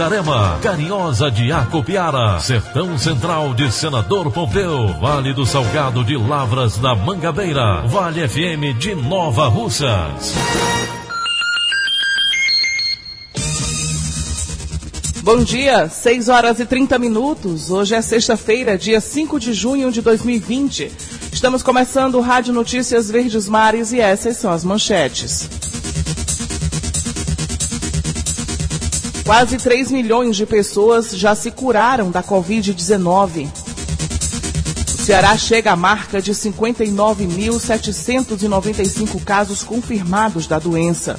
Itarema, Carinhosa de Acopiara, Sertão Central de Senador Pompeu, Vale do Salgado de Lavras da Mangabeira, Vale FM de Nova Russas. Bom dia, 6 horas e 30 minutos. Hoje é sexta-feira, dia 5 de junho de 2020. Estamos começando o Rádio Notícias Verdes Mares e essas são as manchetes. Quase 3 milhões de pessoas já se curaram da Covid-19. O Ceará chega à marca de 59.795 casos confirmados da doença.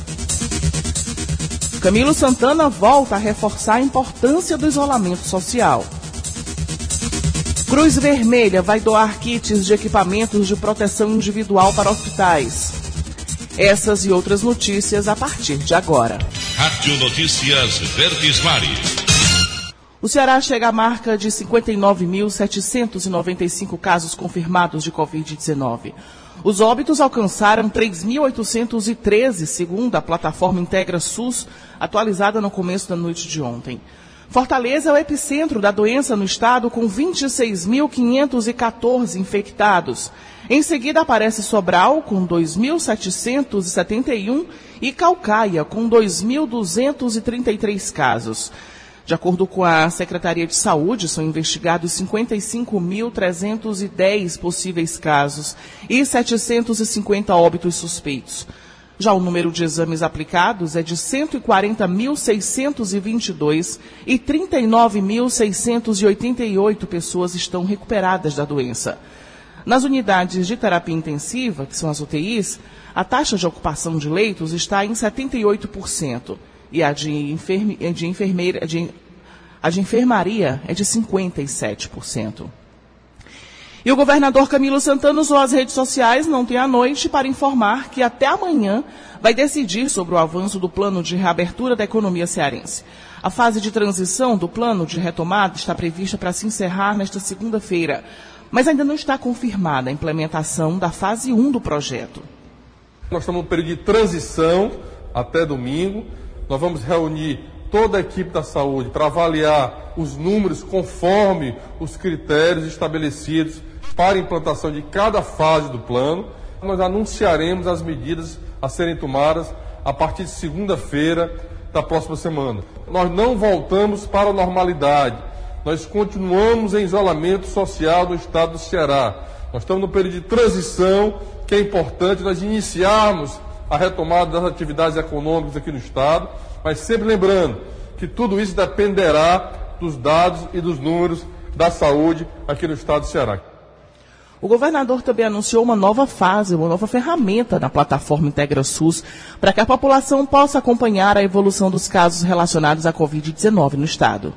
Camilo Santana volta a reforçar a importância do isolamento social. Cruz Vermelha vai doar kits de equipamentos de proteção individual para hospitais. Essas e outras notícias a partir de agora. Rádio Notícias Verdes Mares. O Ceará chega à marca de 59.795 casos confirmados de Covid-19. Os óbitos alcançaram 3.813, segundo a plataforma Integra SUS, atualizada no começo da noite de ontem. Fortaleza é o epicentro da doença no estado, com 26.514 infectados. Em seguida aparece Sobral, com 2.771, e Calcaia, com 2.233 casos. De acordo com a Secretaria de Saúde, são investigados 55.310 possíveis casos e 750 óbitos suspeitos. Já o número de exames aplicados é de 140.622 e 39.688 pessoas estão recuperadas da doença. Nas unidades de terapia intensiva, que são as UTIs, a taxa de ocupação de leitos está em 78% e a de, enferme, de, enfermeira, de, a de enfermaria é de 57%. E o governador Camilo Santana usou as redes sociais ontem à noite para informar que até amanhã vai decidir sobre o avanço do plano de reabertura da economia cearense. A fase de transição do plano de retomada está prevista para se encerrar nesta segunda-feira, mas ainda não está confirmada a implementação da fase 1 do projeto. Nós estamos no período de transição até domingo. Nós vamos reunir toda a equipe da saúde para avaliar os números conforme os critérios estabelecidos para implantação de cada fase do plano. Nós anunciaremos as medidas a serem tomadas a partir de segunda-feira da próxima semana. Nós não voltamos para a normalidade. Nós continuamos em isolamento social no estado do Ceará. Nós estamos no período de transição, que é importante nós iniciarmos a retomada das atividades econômicas aqui no estado, mas sempre lembrando que tudo isso dependerá dos dados e dos números da saúde aqui no estado do Ceará. O governador também anunciou uma nova fase, uma nova ferramenta na plataforma Integra SUS, para que a população possa acompanhar a evolução dos casos relacionados à Covid-19 no Estado.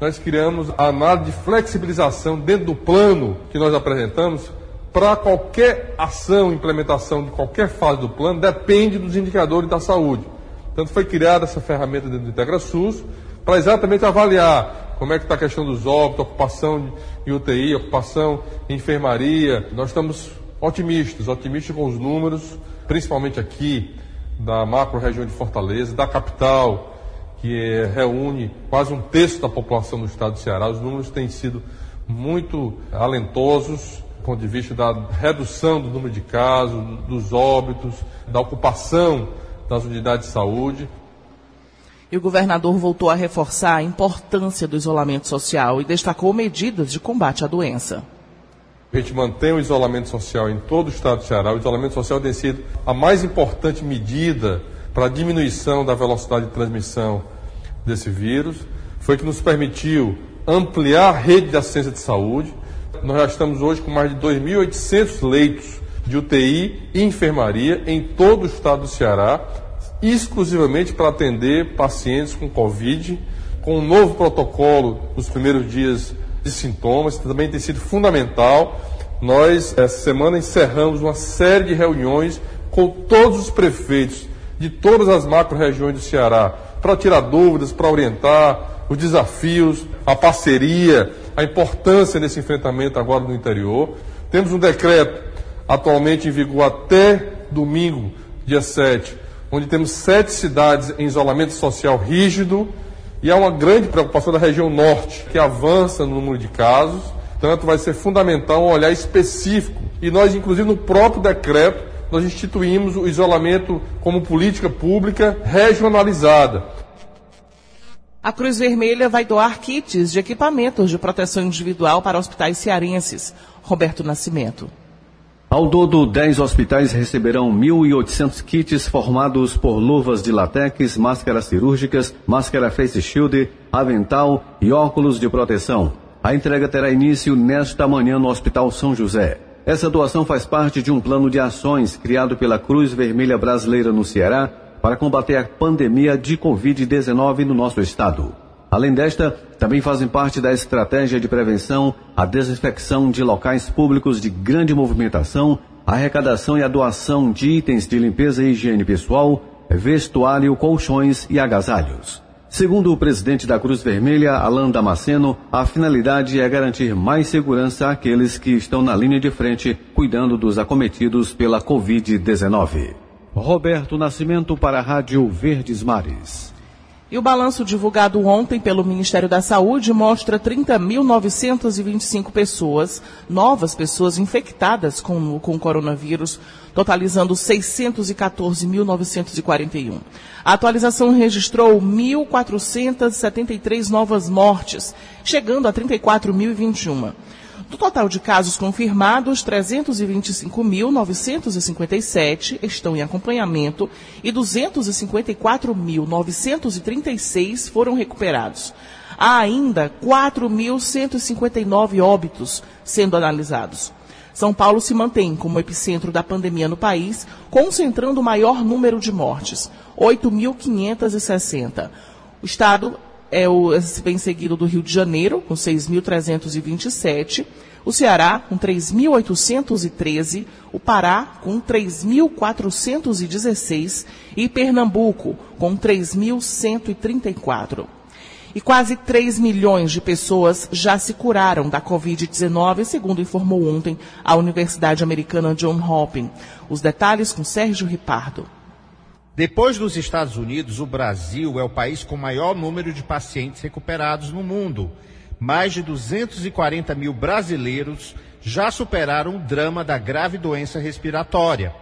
Nós criamos a análise de flexibilização dentro do plano que nós apresentamos para qualquer ação, implementação de qualquer fase do plano, depende dos indicadores da saúde. Portanto, foi criada essa ferramenta dentro do Integra SUS para exatamente avaliar como é que está a questão dos óbitos, ocupação em UTI, ocupação em enfermaria. Nós estamos otimistas, otimistas com os números, principalmente aqui da macro-região de Fortaleza, da capital, que reúne quase um terço da população do estado do Ceará. Os números têm sido muito alentosos do ponto de vista da redução do número de casos, dos óbitos, da ocupação das unidades de saúde. E o governador voltou a reforçar a importância do isolamento social e destacou medidas de combate à doença. A gente mantém o isolamento social em todo o estado do Ceará. O isolamento social tem sido a mais importante medida para a diminuição da velocidade de transmissão desse vírus. Foi que nos permitiu ampliar a rede de assistência de saúde. Nós já estamos hoje com mais de 2.800 leitos de UTI e enfermaria em todo o estado do Ceará, exclusivamente para atender pacientes com Covid, com um novo protocolo nos primeiros dias de sintomas, que também tem sido fundamental. Nós, essa semana, encerramos uma série de reuniões com todos os prefeitos de todas as macro-regiões do Ceará, para tirar dúvidas, para orientar os desafios, a parceria, a importância desse enfrentamento agora no interior. Temos um decreto atualmente em vigor até domingo, dia 7, onde temos sete cidades em isolamento social rígido e há uma grande preocupação da região norte, que avança no número de casos. Portanto, vai ser fundamental um olhar específico. E nós, inclusive, no próprio decreto, nós instituímos o isolamento como política pública regionalizada. A Cruz Vermelha vai doar kits de equipamentos de proteção individual para hospitais cearenses. Roberto Nascimento. Ao todo, 10 hospitais receberão 1.800 kits formados por luvas de latex, máscaras cirúrgicas, máscara face shield, avental e óculos de proteção. A entrega terá início nesta manhã no Hospital São José. Essa doação faz parte de um plano de ações criado pela Cruz Vermelha Brasileira no Ceará para combater a pandemia de Covid-19 no nosso estado. Além desta, também fazem parte da estratégia de prevenção a desinfecção de locais públicos de grande movimentação, a arrecadação e a doação de itens de limpeza e higiene pessoal, vestuário, colchões e agasalhos. Segundo o presidente da Cruz Vermelha, Alain Damasceno, a finalidade é garantir mais segurança àqueles que estão na linha de frente cuidando dos acometidos pela Covid-19. Roberto Nascimento para a Rádio Verdes Mares. E o balanço divulgado ontem pelo Ministério da Saúde mostra 30.925 pessoas, novas pessoas infectadas com, com o coronavírus, totalizando 614.941. A atualização registrou 1.473 novas mortes, chegando a 34.021. Do total de casos confirmados, 325.957 estão em acompanhamento e 254.936 foram recuperados. Há ainda 4.159 óbitos sendo analisados. São Paulo se mantém como epicentro da pandemia no país, concentrando o maior número de mortes, 8.560. O estado é o bem seguido do Rio de Janeiro, com 6.327, o Ceará, com 3.813, o Pará, com 3.416 e Pernambuco, com 3.134. E quase 3 milhões de pessoas já se curaram da Covid-19, segundo informou ontem a Universidade Americana John Hopkins. Os detalhes com Sérgio Ripardo. Depois dos Estados Unidos, o Brasil é o país com maior número de pacientes recuperados no mundo. Mais de 240 mil brasileiros já superaram o drama da grave doença respiratória.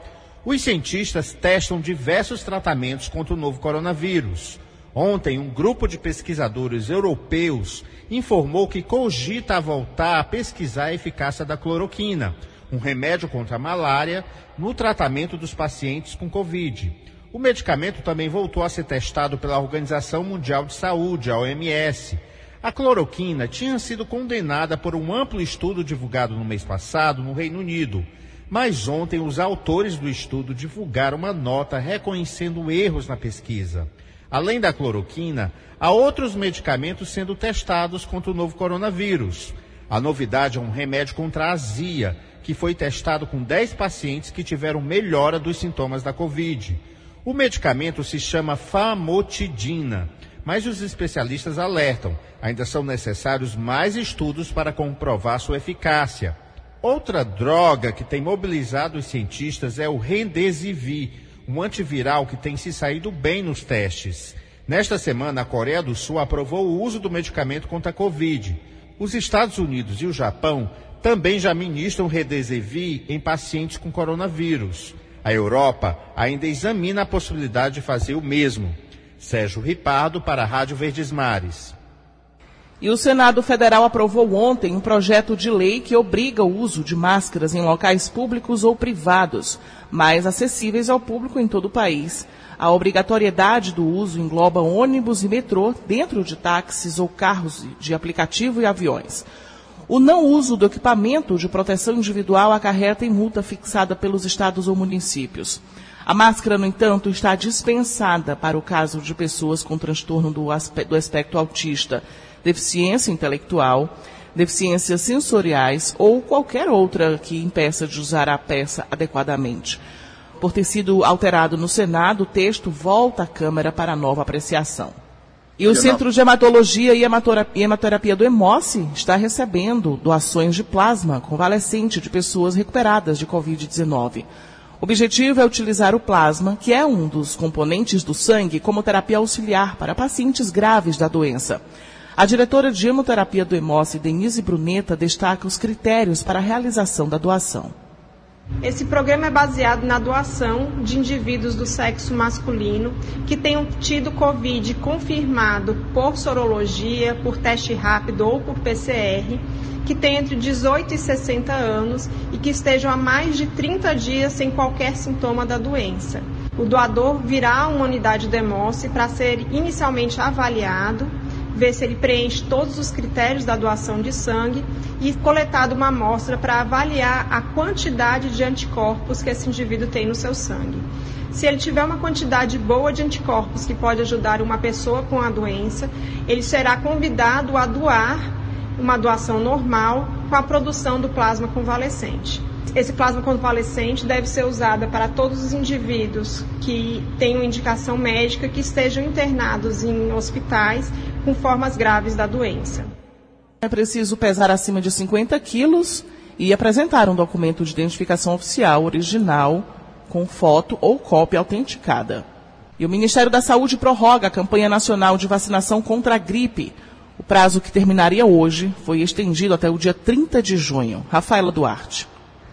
Os cientistas testam diversos tratamentos contra o novo coronavírus. Ontem, um grupo de pesquisadores europeus informou que cogita voltar a pesquisar a eficácia da cloroquina, um remédio contra a malária, no tratamento dos pacientes com Covid. O medicamento também voltou a ser testado pela Organização Mundial de Saúde, a OMS. A cloroquina tinha sido condenada por um amplo estudo divulgado no mês passado no Reino Unido. Mas ontem os autores do estudo divulgaram uma nota reconhecendo erros na pesquisa. Além da cloroquina, há outros medicamentos sendo testados contra o novo coronavírus. A novidade é um remédio contra a azia, que foi testado com 10 pacientes que tiveram melhora dos sintomas da Covid. O medicamento se chama famotidina, mas os especialistas alertam, ainda são necessários mais estudos para comprovar sua eficácia. Outra droga que tem mobilizado os cientistas é o Remdesivir, um antiviral que tem se saído bem nos testes. Nesta semana, a Coreia do Sul aprovou o uso do medicamento contra a Covid. Os Estados Unidos e o Japão também já ministram Redesivir em pacientes com coronavírus. A Europa ainda examina a possibilidade de fazer o mesmo. Sérgio Ripardo para a Rádio Verdes Mares. E o Senado Federal aprovou ontem um projeto de lei que obriga o uso de máscaras em locais públicos ou privados, mais acessíveis ao público em todo o país. A obrigatoriedade do uso engloba ônibus e metrô dentro de táxis ou carros de aplicativo e aviões. O não uso do equipamento de proteção individual acarreta em multa fixada pelos estados ou municípios. A máscara, no entanto, está dispensada para o caso de pessoas com transtorno do, do espectro autista deficiência intelectual, deficiências sensoriais ou qualquer outra que impeça de usar a peça adequadamente. Por ter sido alterado no Senado, o texto volta à Câmara para nova apreciação. E o Centro de Hematologia e Hematerapia do Hemossi está recebendo doações de plasma convalescente de pessoas recuperadas de Covid-19. O objetivo é utilizar o plasma, que é um dos componentes do sangue, como terapia auxiliar para pacientes graves da doença. A diretora de hemoterapia do Hemossi, Denise Bruneta, destaca os critérios para a realização da doação. Esse programa é baseado na doação de indivíduos do sexo masculino que tenham tido Covid confirmado por sorologia, por teste rápido ou por PCR, que tenham entre 18 e 60 anos e que estejam há mais de 30 dias sem qualquer sintoma da doença. O doador virá a uma unidade de Hemossi para ser inicialmente avaliado ver se ele preenche todos os critérios da doação de sangue e coletado uma amostra para avaliar a quantidade de anticorpos que esse indivíduo tem no seu sangue. Se ele tiver uma quantidade boa de anticorpos que pode ajudar uma pessoa com a doença, ele será convidado a doar uma doação normal com a produção do plasma convalescente. Esse plasma convalescente deve ser usado para todos os indivíduos que tenham indicação médica que estejam internados em hospitais com formas graves da doença. É preciso pesar acima de 50 quilos e apresentar um documento de identificação oficial original com foto ou cópia autenticada. E o Ministério da Saúde prorroga a campanha nacional de vacinação contra a gripe. O prazo que terminaria hoje foi estendido até o dia 30 de junho. Rafaela Duarte.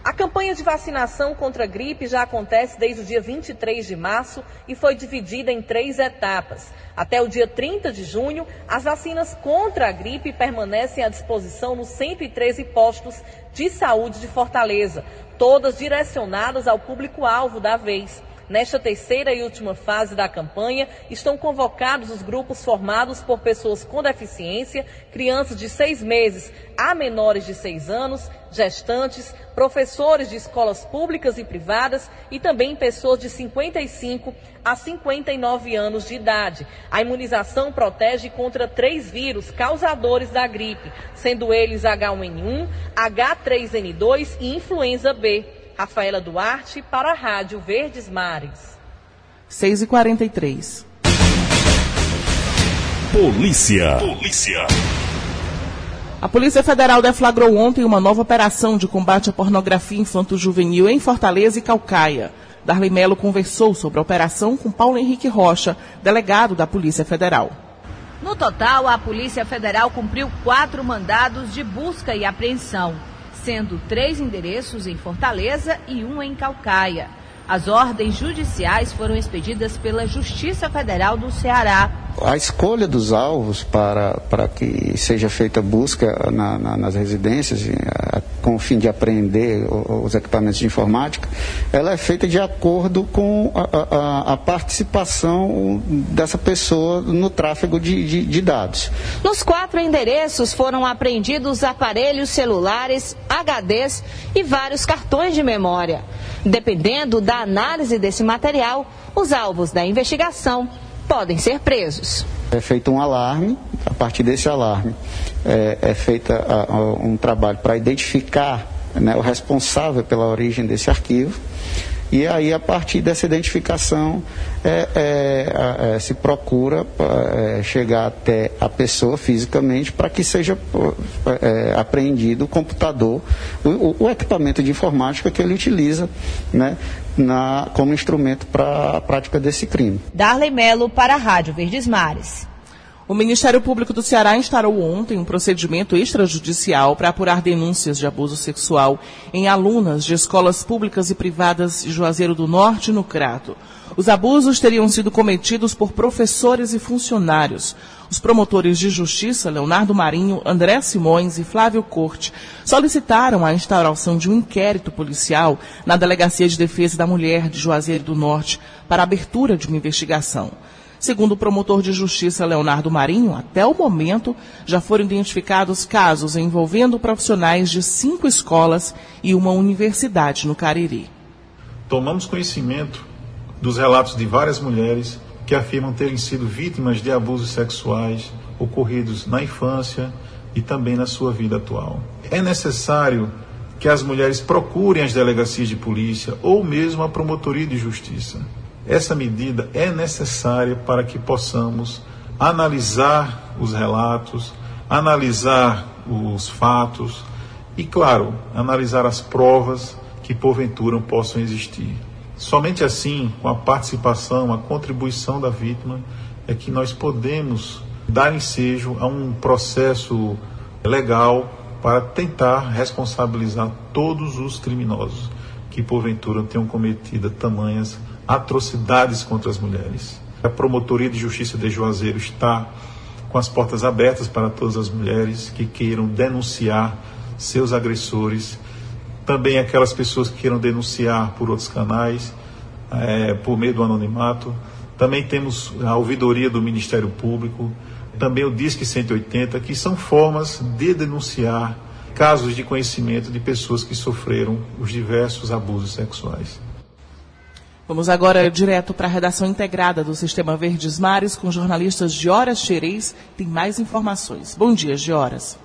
A campanha de vacinação contra a gripe já acontece desde o dia 23 de março e foi dividida em três etapas. Até o dia 30 de junho, as vacinas contra a gripe permanecem à disposição nos 113 postos de saúde de Fortaleza, todas direcionadas ao público-alvo da vez. Nesta terceira e última fase da campanha, estão convocados os grupos formados por pessoas com deficiência, crianças de seis meses a menores de seis anos, gestantes, professores de escolas públicas e privadas e também pessoas de 55 a 59 anos de idade. A imunização protege contra três vírus causadores da gripe, sendo eles H1N1, H3N2 e influenza B. Rafaela Duarte para a Rádio Verdes Mares. 6 e 43 Polícia. Polícia. A Polícia Federal deflagrou ontem uma nova operação de combate à pornografia infanto-juvenil em Fortaleza e Calcaia. Darley Melo conversou sobre a operação com Paulo Henrique Rocha, delegado da Polícia Federal. No total, a Polícia Federal cumpriu quatro mandados de busca e apreensão sendo três endereços em Fortaleza e um em Calcaia. As ordens judiciais foram expedidas pela Justiça Federal do Ceará. A escolha dos alvos para, para que seja feita busca na, na, nas residências, a, com o fim de apreender os equipamentos de informática, ela é feita de acordo com a, a, a participação dessa pessoa no tráfego de, de, de dados. Nos quatro endereços foram apreendidos aparelhos celulares, HDs e vários cartões de memória. Dependendo da análise desse material, os alvos da investigação podem ser presos. É feito um alarme, a partir desse alarme é, é feito um trabalho para identificar né, o responsável pela origem desse arquivo e aí, a partir dessa identificação, é, é, é, se procura é, chegar até a pessoa fisicamente para que seja é, apreendido o computador, o, o, equipamento de informática que ele utiliza né, na, como instrumento para a prática desse crime. Darley Melo para a Rádio Verdes Mares. O Ministério Público do Ceará instaurou ontem um procedimento extrajudicial para apurar denúncias de abuso sexual em alunas de escolas públicas e privadas de Juazeiro do Norte, no Crato. Os abusos teriam sido cometidos por professores e funcionários. Os promotores de justiça, Leonardo Marinho, André Simões e Flávio Corte, solicitaram a instauração de um inquérito policial na Delegacia de Defesa da Mulher de Juazeiro do Norte para abertura de uma investigação. Segundo o promotor de justiça Leonardo Marinho, até o momento já foram identificados casos envolvendo profissionais de cinco escolas e uma universidade no Cariri. Tomamos conhecimento dos relatos de várias mulheres que afirmam terem sido vítimas de abusos sexuais ocorridos na infância e também na sua vida atual. É necessário que as mulheres procurem as delegacias de polícia ou mesmo a promotoria de justiça. Essa medida é necessária para que possamos analisar os relatos, analisar os fatos e, claro, analisar as provas que porventura possam existir. Somente assim, com a participação, a contribuição da vítima, é que nós podemos dar ensejo a um processo legal para tentar responsabilizar todos os criminosos que porventura tenham cometido tamanhas atrocidades contra as mulheres. A Promotoria de Justiça de Juazeiro está com as portas abertas para todas as mulheres que queiram denunciar seus agressores também aquelas pessoas que queiram denunciar por outros canais, é, por meio do anonimato. Também temos a ouvidoria do Ministério Público, também o Disque 180, que são formas de denunciar casos de conhecimento de pessoas que sofreram os diversos abusos sexuais. Vamos agora direto para a redação integrada do Sistema Verdes Mares com jornalistas de Horas Xerez. Tem mais informações. Bom dia, Gioras.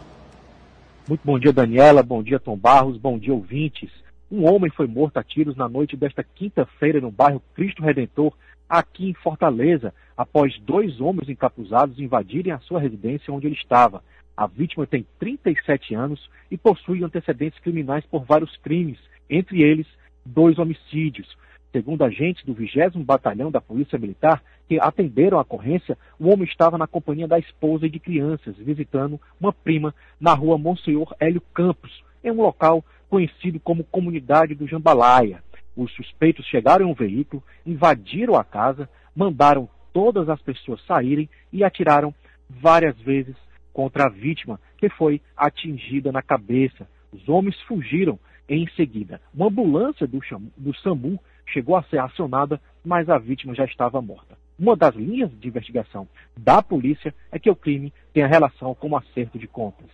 Muito bom dia, Daniela. Bom dia, Tom Barros. Bom dia, ouvintes. Um homem foi morto a tiros na noite desta quinta-feira no bairro Cristo Redentor, aqui em Fortaleza, após dois homens encapuzados invadirem a sua residência onde ele estava. A vítima tem 37 anos e possui antecedentes criminais por vários crimes, entre eles dois homicídios. Segundo agentes do 20 Batalhão da Polícia Militar que atenderam a ocorrência, o homem estava na companhia da esposa e de crianças, visitando uma prima na rua Monsenhor Hélio Campos, em um local conhecido como Comunidade do Jambalaya. Os suspeitos chegaram em um veículo, invadiram a casa, mandaram todas as pessoas saírem e atiraram várias vezes contra a vítima, que foi atingida na cabeça. Os homens fugiram em seguida. Uma ambulância do, do SAMU chegou a ser acionada, mas a vítima já estava morta. Uma das linhas de investigação da polícia é que o crime tem a relação com o acerto de contas.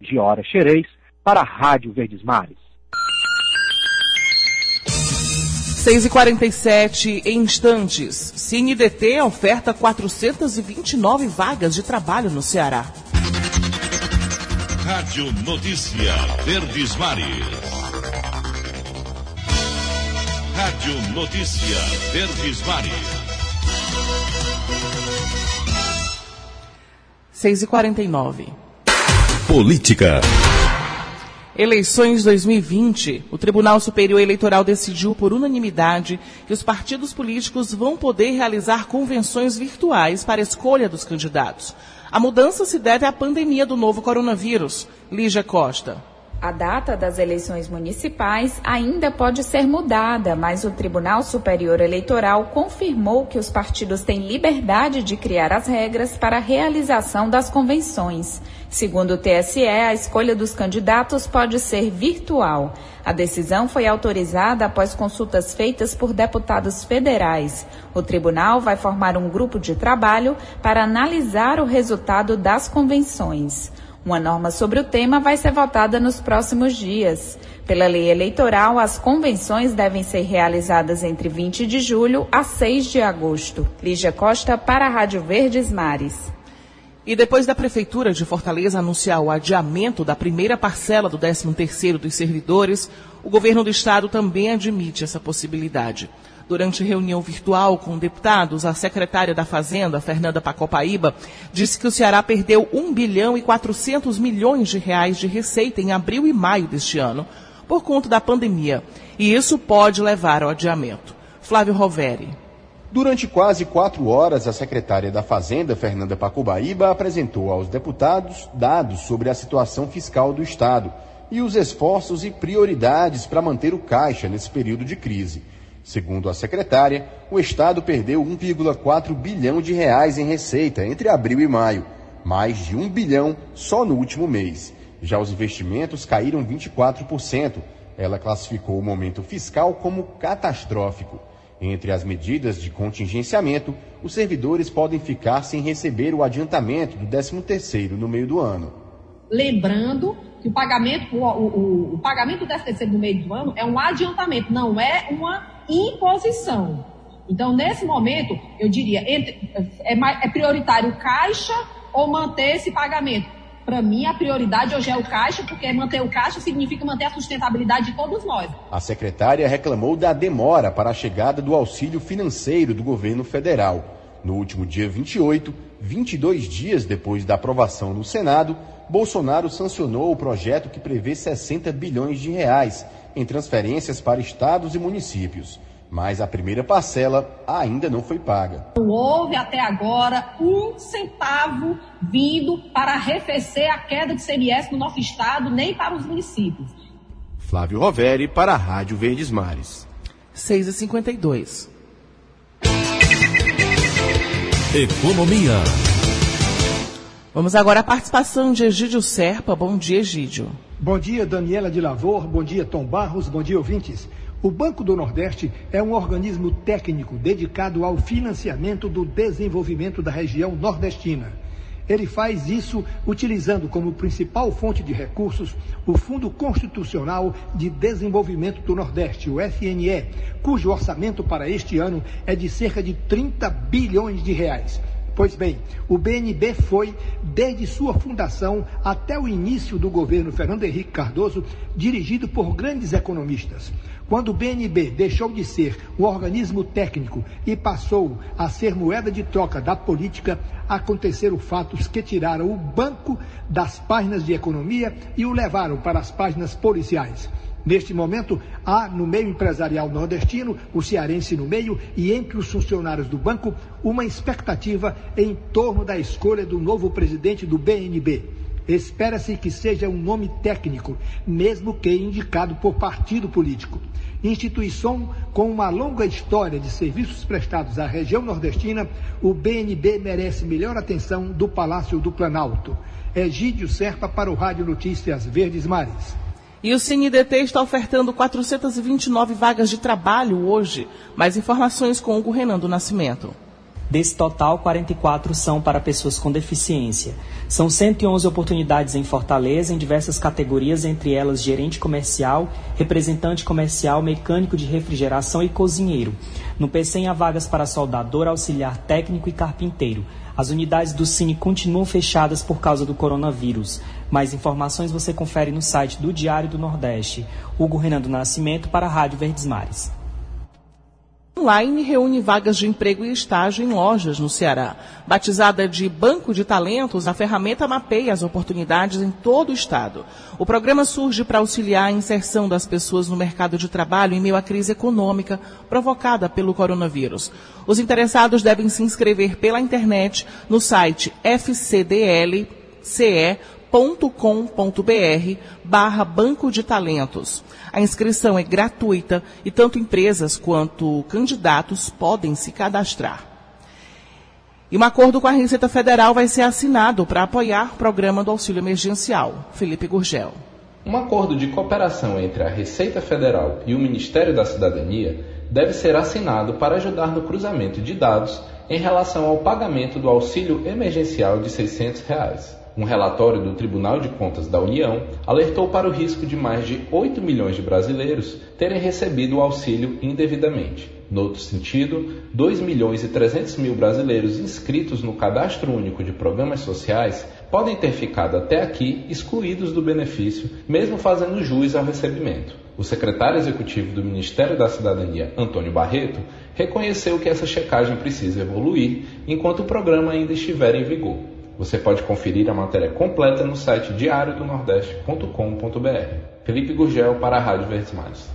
Giora Xerez, para a Rádio Verdes Mares. 6h47 em instantes. CineDT oferta 429 vagas de trabalho no Ceará. Rádio Notícia Verdes Mares. Rádio Notícia Verdes Mares. 6 e 49 Política. Eleições 2020. O Tribunal Superior Eleitoral decidiu por unanimidade que os partidos políticos vão poder realizar convenções virtuais para a escolha dos candidatos. A mudança se deve à pandemia do novo coronavírus. Lígia Costa. A data das eleições municipais ainda pode ser mudada, mas o Tribunal Superior Eleitoral confirmou que os partidos têm liberdade de criar as regras para a realização das convenções. Segundo o TSE, a escolha dos candidatos pode ser virtual. A decisão foi autorizada após consultas feitas por deputados federais. O tribunal vai formar um grupo de trabalho para analisar o resultado das convenções. Uma norma sobre o tema vai ser votada nos próximos dias. Pela lei eleitoral, as convenções devem ser realizadas entre 20 de julho a 6 de agosto. Lígia Costa para a Rádio Verdes Mares. E depois da Prefeitura de Fortaleza anunciar o adiamento da primeira parcela do 13º dos servidores, o governo do estado também admite essa possibilidade. Durante reunião virtual com deputados, a secretária da Fazenda, Fernanda Pacopaíba, disse que o Ceará perdeu 1 bilhão e 400 milhões de reais de receita em abril e maio deste ano, por conta da pandemia. E isso pode levar ao adiamento. Flávio Roveri. Durante quase quatro horas, a secretária da Fazenda, Fernanda Pacobaíba, apresentou aos deputados dados sobre a situação fiscal do Estado e os esforços e prioridades para manter o caixa nesse período de crise. Segundo a secretária, o Estado perdeu 1,4 bilhão de reais em receita entre abril e maio, mais de 1 bilhão só no último mês. Já os investimentos caíram 24%. Ela classificou o momento fiscal como catastrófico. Entre as medidas de contingenciamento, os servidores podem ficar sem receber o adiantamento do 13º no meio do ano. Lembrando que o pagamento, o, o, o pagamento do 13º no meio do ano é um adiantamento, não é uma imposição. Então, nesse momento, eu diria, entre, é, é prioritário caixa ou manter esse pagamento? Para mim, a prioridade hoje é o caixa, porque manter o caixa significa manter a sustentabilidade de todos nós. A secretária reclamou da demora para a chegada do auxílio financeiro do governo federal. No último dia 28, 22 dias depois da aprovação no Senado, Bolsonaro sancionou o projeto que prevê 60 bilhões de reais em transferências para estados e municípios mas a primeira parcela ainda não foi paga. Não houve até agora um centavo vindo para arrefecer a queda de CMS no nosso estado, nem para os municípios. Flávio Roveri para a Rádio Verdes Mares. 6h52. Economia. Vamos agora à participação de Egídio Serpa. Bom dia, Egídio. Bom dia, Daniela de Lavor. Bom dia, Tom Barros. Bom dia, ouvintes. O Banco do Nordeste é um organismo técnico dedicado ao financiamento do desenvolvimento da região nordestina. Ele faz isso utilizando como principal fonte de recursos o Fundo Constitucional de Desenvolvimento do Nordeste, o FNE, cujo orçamento para este ano é de cerca de 30 bilhões de reais. Pois bem, o BNB foi, desde sua fundação até o início do governo Fernando Henrique Cardoso, dirigido por grandes economistas. Quando o BNB deixou de ser um organismo técnico e passou a ser moeda de troca da política, aconteceram fatos que tiraram o banco das páginas de economia e o levaram para as páginas policiais. Neste momento, há no meio empresarial nordestino, o cearense no meio, e entre os funcionários do banco, uma expectativa em torno da escolha do novo presidente do BNB. Espera-se que seja um nome técnico, mesmo que indicado por partido político. Instituição com uma longa história de serviços prestados à região nordestina, o BNB merece melhor atenção do Palácio do Planalto. Egídio Serpa para o Rádio Notícias Verdes Mares. E o CineDT está ofertando 429 vagas de trabalho hoje. Mais informações com o Renan do Nascimento. Desse total, 44 são para pessoas com deficiência. São 111 oportunidades em Fortaleza, em diversas categorias, entre elas gerente comercial, representante comercial, mecânico de refrigeração e cozinheiro. No PCM há vagas para soldador, auxiliar técnico e carpinteiro. As unidades do Cine continuam fechadas por causa do coronavírus. Mais informações você confere no site do Diário do Nordeste. Hugo Renan do Nascimento para a Rádio Verdes Mares. Online reúne vagas de emprego e estágio em lojas no Ceará. Batizada de Banco de Talentos, a ferramenta mapeia as oportunidades em todo o estado. O programa surge para auxiliar a inserção das pessoas no mercado de trabalho em meio à crise econômica provocada pelo coronavírus. Os interessados devem se inscrever pela internet no site fcdlce.com.br barra Banco de Talentos. A inscrição é gratuita e tanto empresas quanto candidatos podem se cadastrar. E um acordo com a Receita Federal vai ser assinado para apoiar o programa do auxílio emergencial. Felipe Gurgel. Um acordo de cooperação entre a Receita Federal e o Ministério da Cidadania deve ser assinado para ajudar no cruzamento de dados em relação ao pagamento do auxílio emergencial de 600 reais. Um relatório do Tribunal de Contas da União alertou para o risco de mais de 8 milhões de brasileiros terem recebido o auxílio indevidamente. No outro sentido, 2 milhões e 300 mil brasileiros inscritos no Cadastro Único de Programas Sociais podem ter ficado até aqui excluídos do benefício, mesmo fazendo jus ao recebimento. O secretário executivo do Ministério da Cidadania, Antônio Barreto, reconheceu que essa checagem precisa evoluir enquanto o programa ainda estiver em vigor. Você pode conferir a matéria completa no site diariodonordeste.com.br. Felipe Gurgel para a Rádio Verdes Mares.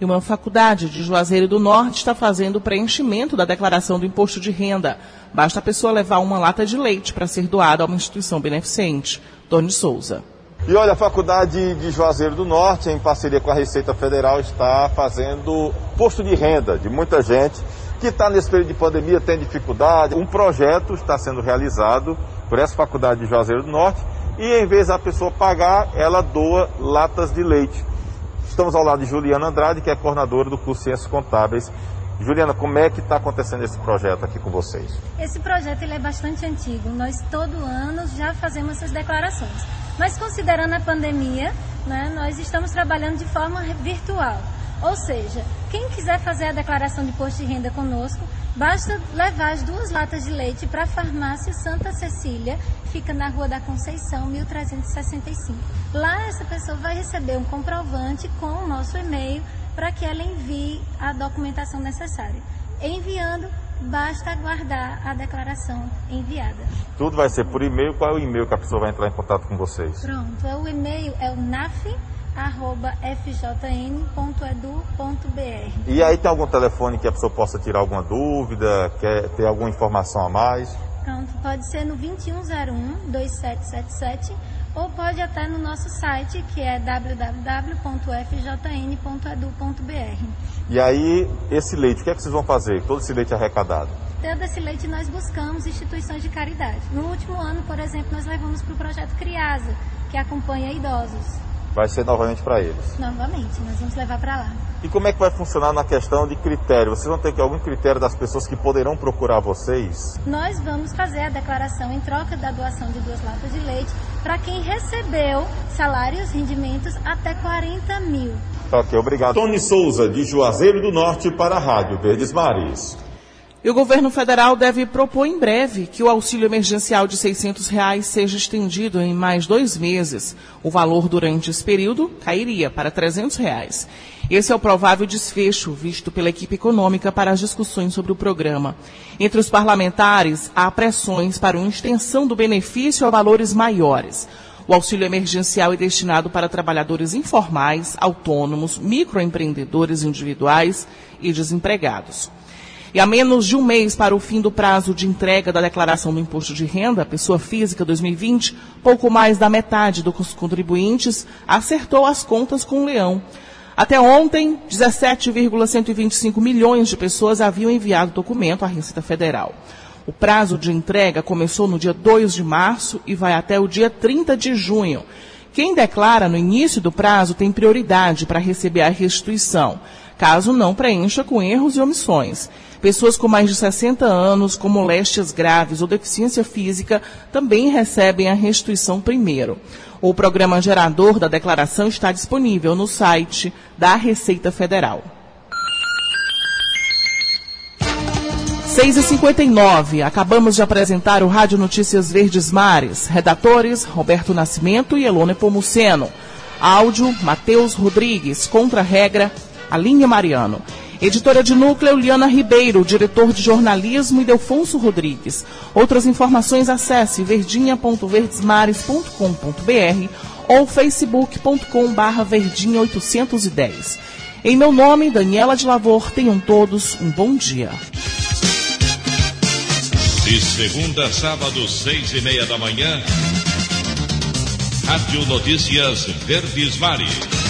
E uma faculdade de Juazeiro do Norte está fazendo o preenchimento da declaração do imposto de renda. Basta a pessoa levar uma lata de leite para ser doada a uma instituição beneficente. Tony Souza. E olha, a Faculdade de Juazeiro do Norte, em parceria com a Receita Federal, está fazendo posto de renda de muita gente que está nesse período de pandemia tem dificuldade. Um projeto está sendo realizado por essa faculdade de Juazeiro do Norte e em vez da pessoa pagar, ela doa latas de leite. Estamos ao lado de Juliana Andrade, que é coordenadora do curso Ciências Contábeis. Juliana, como é que está acontecendo esse projeto aqui com vocês? Esse projeto ele é bastante antigo. Nós todo ano já fazemos essas declarações. Mas considerando a pandemia, né, nós estamos trabalhando de forma virtual. Ou seja, quem quiser fazer a declaração de imposto de renda conosco, basta levar as duas latas de leite para a farmácia Santa Cecília, fica na Rua da Conceição, 1365. Lá essa pessoa vai receber um comprovante com o nosso e-mail para que ela envie a documentação necessária. Enviando, basta aguardar a declaração enviada. Tudo vai ser por e-mail. Qual é o e-mail que a pessoa vai entrar em contato com vocês? Pronto, é o e-mail é o naf@fjn.edu.br. E aí tem algum telefone que a pessoa possa tirar alguma dúvida, quer ter alguma informação a mais? Pronto, pode ser no 2101 2777 ou pode até no nosso site que é www.fjn.edu.br. E aí, esse leite, o que é que vocês vão fazer? Todo esse leite arrecadado? Todo esse leite nós buscamos instituições de caridade. No último ano, por exemplo, nós levamos para o projeto Criasa, que acompanha idosos. Vai ser novamente para eles? Novamente, nós vamos levar para lá. E como é que vai funcionar na questão de critério? Vocês vão ter que algum critério das pessoas que poderão procurar vocês? Nós vamos fazer a declaração em troca da doação de duas latas de leite para quem recebeu salários, rendimentos até 40 mil. Tá ok, obrigado. Tony Souza, de Juazeiro do Norte, para a Rádio Verdes Mares. E o governo federal deve propor em breve que o auxílio emergencial de 600 reais seja estendido em mais dois meses. O valor durante esse período cairia para 300 reais. Esse é o provável desfecho visto pela equipe econômica para as discussões sobre o programa. Entre os parlamentares, há pressões para uma extensão do benefício a valores maiores. O auxílio emergencial é destinado para trabalhadores informais, autônomos, microempreendedores individuais e desempregados. E a menos de um mês para o fim do prazo de entrega da declaração do imposto de renda, pessoa física 2020, pouco mais da metade dos contribuintes acertou as contas com o leão. Até ontem, 17,125 milhões de pessoas haviam enviado o documento à Receita Federal. O prazo de entrega começou no dia 2 de março e vai até o dia 30 de junho. Quem declara no início do prazo tem prioridade para receber a restituição, caso não preencha com erros e omissões. Pessoas com mais de 60 anos, com moléstias graves ou deficiência física, também recebem a restituição primeiro. O programa gerador da declaração está disponível no site da Receita Federal. 6h59, acabamos de apresentar o Rádio Notícias Verdes Mares. Redatores, Roberto Nascimento e Elone Pomuceno. Áudio, Matheus Rodrigues. Contra-regra, Aline Mariano. Editora de núcleo, Liana Ribeiro, diretor de jornalismo, e Delfonso Rodrigues. Outras informações, acesse verdinha.verdesmares.com.br ou facebook.com.br verdinha810. Em meu nome, Daniela de Lavor, tenham todos um bom dia. De segunda a sábado, seis e meia da manhã, Rádio Notícias Verdes Mares.